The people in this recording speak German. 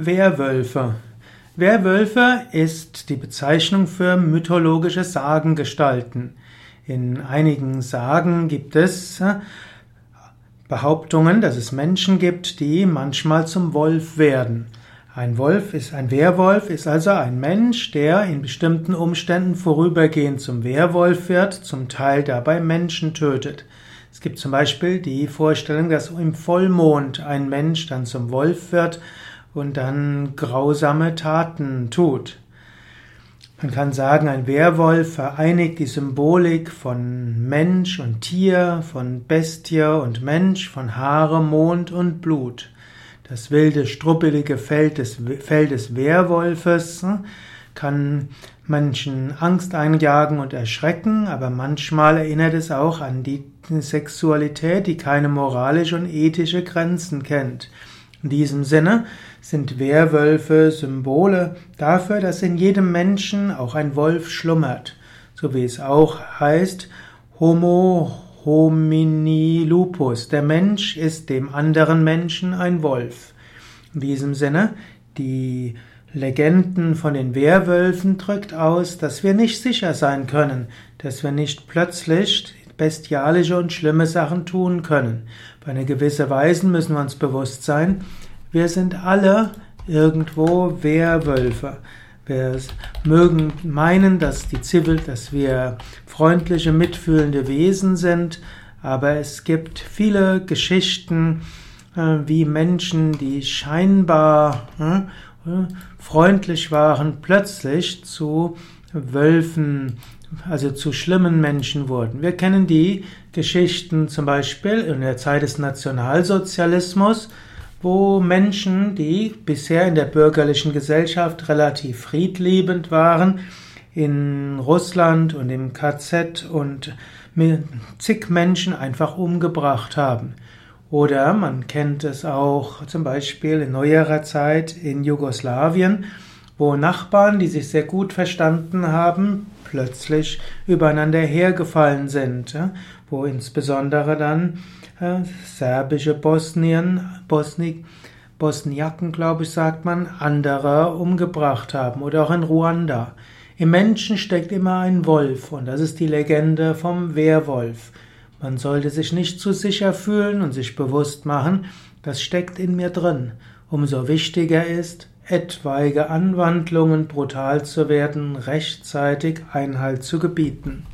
Werwölfe. Werwölfe ist die Bezeichnung für mythologische Sagengestalten. In einigen Sagen gibt es äh, Behauptungen, dass es Menschen gibt, die manchmal zum Wolf werden. Ein Wolf ist ein Werwolf ist also ein Mensch, der in bestimmten Umständen vorübergehend zum Werwolf wird, zum Teil dabei Menschen tötet. Es gibt zum Beispiel die Vorstellung, dass im Vollmond ein Mensch dann zum Wolf wird und dann grausame Taten tut. Man kann sagen, ein Werwolf vereinigt die Symbolik von Mensch und Tier, von Bestie und Mensch, von Haare, Mond und Blut. Das wilde, struppelige Fell des, Fell des Werwolfes hm, kann Menschen Angst einjagen und erschrecken, aber manchmal erinnert es auch an die Sexualität, die keine moralische und ethische Grenzen kennt. In diesem Sinne sind Werwölfe Symbole dafür, dass in jedem Menschen auch ein Wolf schlummert, so wie es auch heißt Homo homini lupus. Der Mensch ist dem anderen Menschen ein Wolf. In diesem Sinne, die Legenden von den Werwölfen drückt aus, dass wir nicht sicher sein können, dass wir nicht plötzlich bestialische und schlimme Sachen tun können. Bei einer gewissen Weise müssen wir uns bewusst sein, wir sind alle irgendwo Werwölfe. Wir mögen meinen, dass die Zivil, dass wir freundliche, mitfühlende Wesen sind, aber es gibt viele Geschichten, äh, wie Menschen, die scheinbar äh, freundlich waren, plötzlich zu Wölfen also zu schlimmen Menschen wurden. Wir kennen die Geschichten zum Beispiel in der Zeit des Nationalsozialismus, wo Menschen, die bisher in der bürgerlichen Gesellschaft relativ friedliebend waren, in Russland und im KZ und zig Menschen einfach umgebracht haben. Oder man kennt es auch zum Beispiel in neuerer Zeit in Jugoslawien, wo Nachbarn, die sich sehr gut verstanden haben, plötzlich übereinander hergefallen sind, wo insbesondere dann äh, serbische Bosnien, Bosnik, Bosniaken, glaube ich, sagt man, andere umgebracht haben oder auch in Ruanda. Im Menschen steckt immer ein Wolf und das ist die Legende vom Werwolf. Man sollte sich nicht zu sicher fühlen und sich bewusst machen, das steckt in mir drin. Umso wichtiger ist, etwaige Anwandlungen brutal zu werden, rechtzeitig Einhalt zu gebieten.